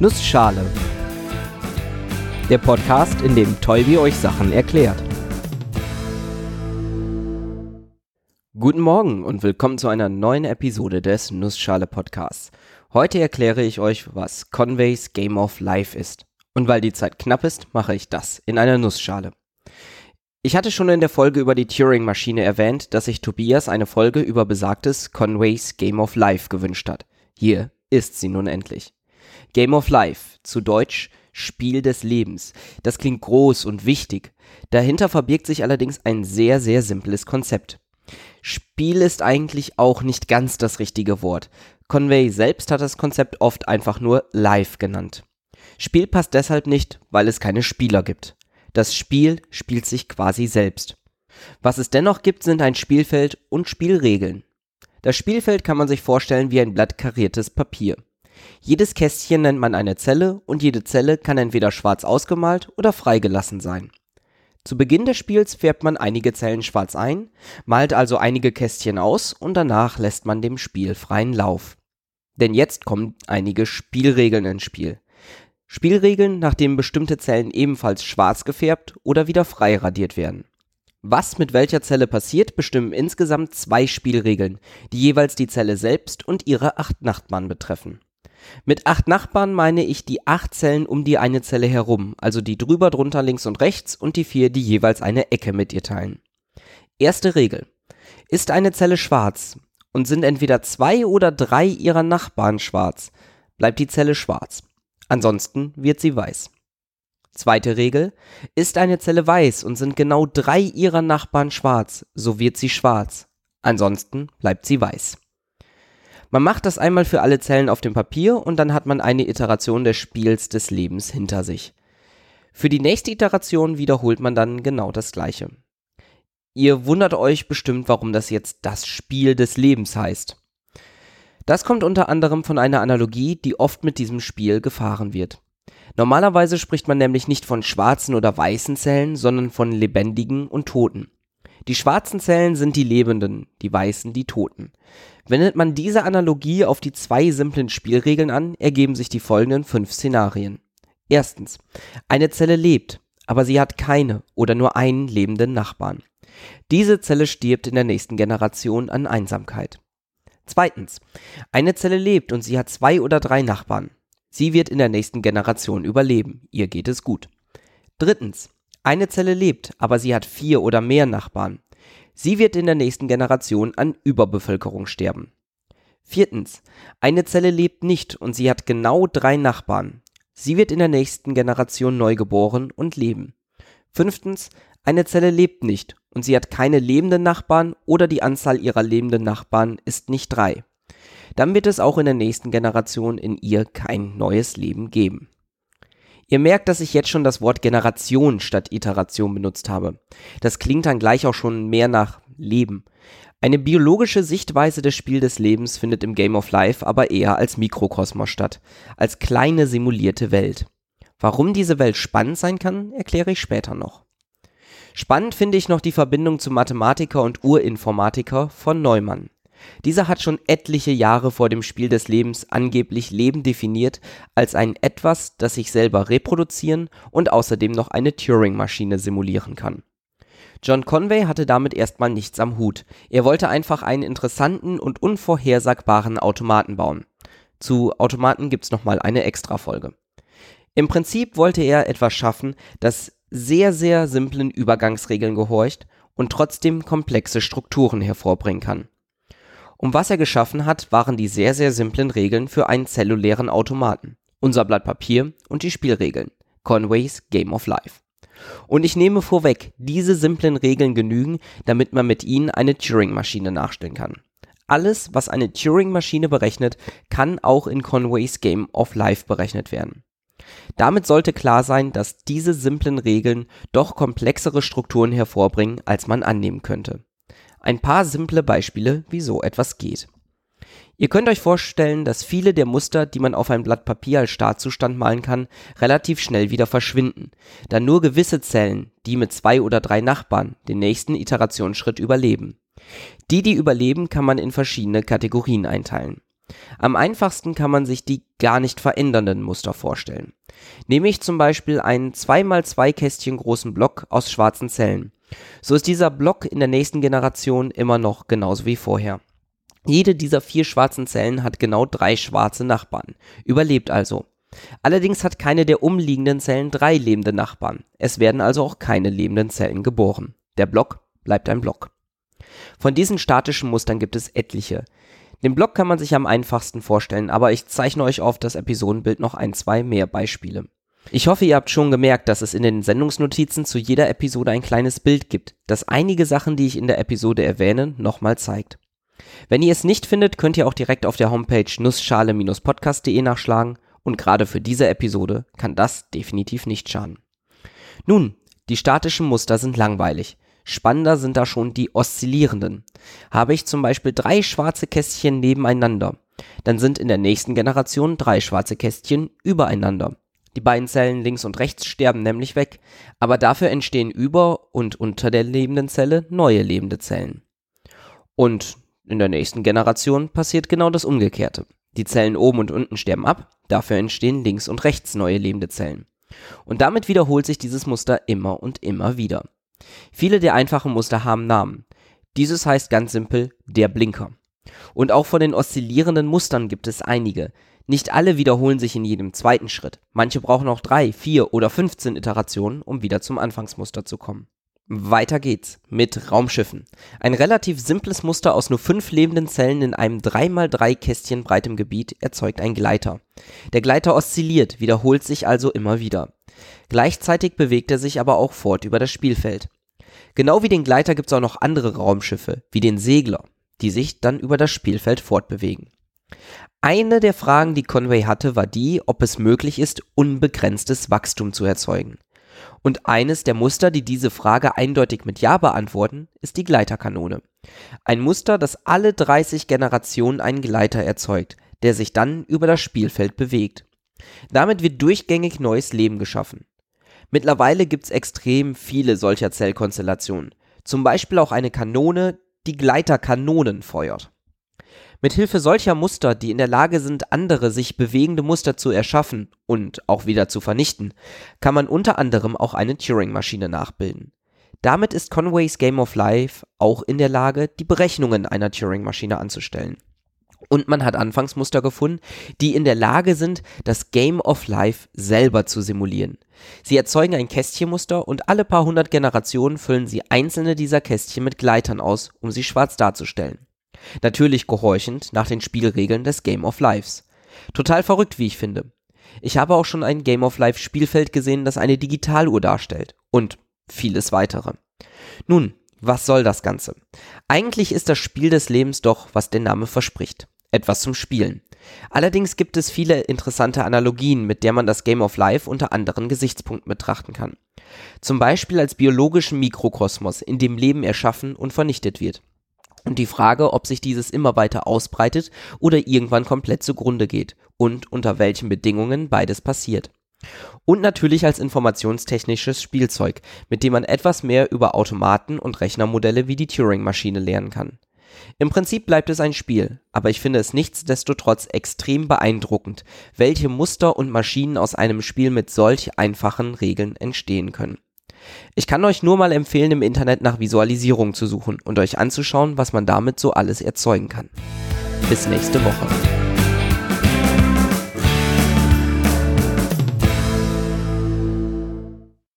Nussschale. Der Podcast, in dem Tolbi euch Sachen erklärt. Guten Morgen und willkommen zu einer neuen Episode des Nussschale Podcasts. Heute erkläre ich euch, was Conways Game of Life ist. Und weil die Zeit knapp ist, mache ich das in einer Nussschale. Ich hatte schon in der Folge über die Turing-Maschine erwähnt, dass sich Tobias eine Folge über besagtes Conways Game of Life gewünscht hat. Hier ist sie nun endlich. Game of Life, zu Deutsch Spiel des Lebens. Das klingt groß und wichtig. Dahinter verbirgt sich allerdings ein sehr, sehr simples Konzept. Spiel ist eigentlich auch nicht ganz das richtige Wort. Conway selbst hat das Konzept oft einfach nur Live genannt. Spiel passt deshalb nicht, weil es keine Spieler gibt. Das Spiel spielt sich quasi selbst. Was es dennoch gibt, sind ein Spielfeld und Spielregeln. Das Spielfeld kann man sich vorstellen wie ein Blatt kariertes Papier. Jedes Kästchen nennt man eine Zelle und jede Zelle kann entweder schwarz ausgemalt oder freigelassen sein. Zu Beginn des Spiels färbt man einige Zellen schwarz ein, malt also einige Kästchen aus und danach lässt man dem Spiel freien Lauf. Denn jetzt kommen einige Spielregeln ins Spiel. Spielregeln, nach denen bestimmte Zellen ebenfalls schwarz gefärbt oder wieder frei radiert werden. Was mit welcher Zelle passiert, bestimmen insgesamt zwei Spielregeln, die jeweils die Zelle selbst und ihre acht Nachbarn betreffen. Mit acht Nachbarn meine ich die acht Zellen um die eine Zelle herum, also die drüber, drunter, links und rechts und die vier, die jeweils eine Ecke mit ihr teilen. Erste Regel. Ist eine Zelle schwarz und sind entweder zwei oder drei ihrer Nachbarn schwarz, bleibt die Zelle schwarz. Ansonsten wird sie weiß. Zweite Regel. Ist eine Zelle weiß und sind genau drei ihrer Nachbarn schwarz, so wird sie schwarz. Ansonsten bleibt sie weiß. Man macht das einmal für alle Zellen auf dem Papier und dann hat man eine Iteration des Spiels des Lebens hinter sich. Für die nächste Iteration wiederholt man dann genau das gleiche. Ihr wundert euch bestimmt, warum das jetzt das Spiel des Lebens heißt. Das kommt unter anderem von einer Analogie, die oft mit diesem Spiel gefahren wird. Normalerweise spricht man nämlich nicht von schwarzen oder weißen Zellen, sondern von lebendigen und toten. Die schwarzen Zellen sind die Lebenden, die weißen die Toten. Wendet man diese Analogie auf die zwei simplen Spielregeln an, ergeben sich die folgenden fünf Szenarien. Erstens. Eine Zelle lebt, aber sie hat keine oder nur einen lebenden Nachbarn. Diese Zelle stirbt in der nächsten Generation an Einsamkeit. Zweitens. Eine Zelle lebt und sie hat zwei oder drei Nachbarn. Sie wird in der nächsten Generation überleben. Ihr geht es gut. Drittens. Eine Zelle lebt, aber sie hat vier oder mehr Nachbarn. Sie wird in der nächsten Generation an Überbevölkerung sterben. Viertens. Eine Zelle lebt nicht und sie hat genau drei Nachbarn. Sie wird in der nächsten Generation neu geboren und leben. Fünftens. Eine Zelle lebt nicht und sie hat keine lebenden Nachbarn oder die Anzahl ihrer lebenden Nachbarn ist nicht drei. Dann wird es auch in der nächsten Generation in ihr kein neues Leben geben. Ihr merkt, dass ich jetzt schon das Wort Generation statt Iteration benutzt habe. Das klingt dann gleich auch schon mehr nach Leben. Eine biologische Sichtweise des Spiel des Lebens findet im Game of Life aber eher als Mikrokosmos statt, als kleine simulierte Welt. Warum diese Welt spannend sein kann, erkläre ich später noch. Spannend finde ich noch die Verbindung zum Mathematiker und Urinformatiker von Neumann. Dieser hat schon etliche Jahre vor dem Spiel des Lebens angeblich Leben definiert als ein Etwas, das sich selber reproduzieren und außerdem noch eine Turing-Maschine simulieren kann. John Conway hatte damit erstmal nichts am Hut. Er wollte einfach einen interessanten und unvorhersagbaren Automaten bauen. Zu Automaten gibt's nochmal eine Extra-Folge. Im Prinzip wollte er etwas schaffen, das sehr, sehr simplen Übergangsregeln gehorcht und trotzdem komplexe Strukturen hervorbringen kann. Und was er geschaffen hat, waren die sehr, sehr simplen Regeln für einen zellulären Automaten. Unser Blatt Papier und die Spielregeln. Conways Game of Life. Und ich nehme vorweg, diese simplen Regeln genügen, damit man mit ihnen eine Turing-Maschine nachstellen kann. Alles, was eine Turing-Maschine berechnet, kann auch in Conways Game of Life berechnet werden. Damit sollte klar sein, dass diese simplen Regeln doch komplexere Strukturen hervorbringen, als man annehmen könnte. Ein paar simple Beispiele, wie so etwas geht. Ihr könnt euch vorstellen, dass viele der Muster, die man auf ein Blatt Papier als Startzustand malen kann, relativ schnell wieder verschwinden, da nur gewisse Zellen, die mit zwei oder drei Nachbarn, den nächsten Iterationsschritt überleben. Die, die überleben, kann man in verschiedene Kategorien einteilen. Am einfachsten kann man sich die gar nicht verändernden Muster vorstellen. Nehme ich zum Beispiel einen 2x2 Kästchen großen Block aus schwarzen Zellen. So ist dieser Block in der nächsten Generation immer noch genauso wie vorher. Jede dieser vier schwarzen Zellen hat genau drei schwarze Nachbarn, überlebt also. Allerdings hat keine der umliegenden Zellen drei lebende Nachbarn. Es werden also auch keine lebenden Zellen geboren. Der Block bleibt ein Block. Von diesen statischen Mustern gibt es etliche. Den Block kann man sich am einfachsten vorstellen, aber ich zeichne euch auf das Episodenbild noch ein, zwei mehr Beispiele. Ich hoffe, ihr habt schon gemerkt, dass es in den Sendungsnotizen zu jeder Episode ein kleines Bild gibt, das einige Sachen, die ich in der Episode erwähne, nochmal zeigt. Wenn ihr es nicht findet, könnt ihr auch direkt auf der Homepage nussschale-podcast.de nachschlagen und gerade für diese Episode kann das definitiv nicht schaden. Nun, die statischen Muster sind langweilig. Spannender sind da schon die oszillierenden. Habe ich zum Beispiel drei schwarze Kästchen nebeneinander, dann sind in der nächsten Generation drei schwarze Kästchen übereinander. Die beiden Zellen links und rechts sterben nämlich weg, aber dafür entstehen über und unter der lebenden Zelle neue lebende Zellen. Und in der nächsten Generation passiert genau das Umgekehrte. Die Zellen oben und unten sterben ab, dafür entstehen links und rechts neue lebende Zellen. Und damit wiederholt sich dieses Muster immer und immer wieder. Viele der einfachen Muster haben Namen. Dieses heißt ganz simpel der Blinker. Und auch von den oszillierenden Mustern gibt es einige. Nicht alle wiederholen sich in jedem zweiten Schritt. Manche brauchen auch drei, vier oder 15 Iterationen, um wieder zum Anfangsmuster zu kommen. Weiter geht's mit Raumschiffen. Ein relativ simples Muster aus nur fünf lebenden Zellen in einem 3x3 Kästchen breitem Gebiet erzeugt ein Gleiter. Der Gleiter oszilliert, wiederholt sich also immer wieder. Gleichzeitig bewegt er sich aber auch fort über das Spielfeld. Genau wie den Gleiter gibt es auch noch andere Raumschiffe, wie den Segler, die sich dann über das Spielfeld fortbewegen. Eine der Fragen, die Conway hatte, war die, ob es möglich ist, unbegrenztes Wachstum zu erzeugen. Und eines der Muster, die diese Frage eindeutig mit Ja beantworten, ist die Gleiterkanone. Ein Muster, das alle 30 Generationen einen Gleiter erzeugt, der sich dann über das Spielfeld bewegt. Damit wird durchgängig neues Leben geschaffen. Mittlerweile gibt's extrem viele solcher Zellkonstellationen. Zum Beispiel auch eine Kanone, die Gleiterkanonen feuert. Mithilfe solcher Muster, die in der Lage sind, andere sich bewegende Muster zu erschaffen und auch wieder zu vernichten, kann man unter anderem auch eine Turing-Maschine nachbilden. Damit ist Conways Game of Life auch in der Lage, die Berechnungen einer Turing-Maschine anzustellen. Und man hat Anfangsmuster gefunden, die in der Lage sind, das Game of Life selber zu simulieren. Sie erzeugen ein Kästchenmuster und alle paar hundert Generationen füllen sie einzelne dieser Kästchen mit Gleitern aus, um sie schwarz darzustellen. Natürlich gehorchend nach den Spielregeln des Game of Lives. Total verrückt, wie ich finde. Ich habe auch schon ein Game of Life Spielfeld gesehen, das eine Digitaluhr darstellt. Und vieles weitere. Nun, was soll das Ganze? Eigentlich ist das Spiel des Lebens doch, was der Name verspricht. Etwas zum Spielen. Allerdings gibt es viele interessante Analogien, mit der man das Game of Life unter anderen Gesichtspunkten betrachten kann. Zum Beispiel als biologischen Mikrokosmos, in dem Leben erschaffen und vernichtet wird. Und die Frage, ob sich dieses immer weiter ausbreitet oder irgendwann komplett zugrunde geht und unter welchen Bedingungen beides passiert. Und natürlich als informationstechnisches Spielzeug, mit dem man etwas mehr über Automaten und Rechnermodelle wie die Turing-Maschine lernen kann. Im Prinzip bleibt es ein Spiel, aber ich finde es nichtsdestotrotz extrem beeindruckend, welche Muster und Maschinen aus einem Spiel mit solch einfachen Regeln entstehen können. Ich kann euch nur mal empfehlen, im Internet nach Visualisierung zu suchen und euch anzuschauen, was man damit so alles erzeugen kann. Bis nächste Woche.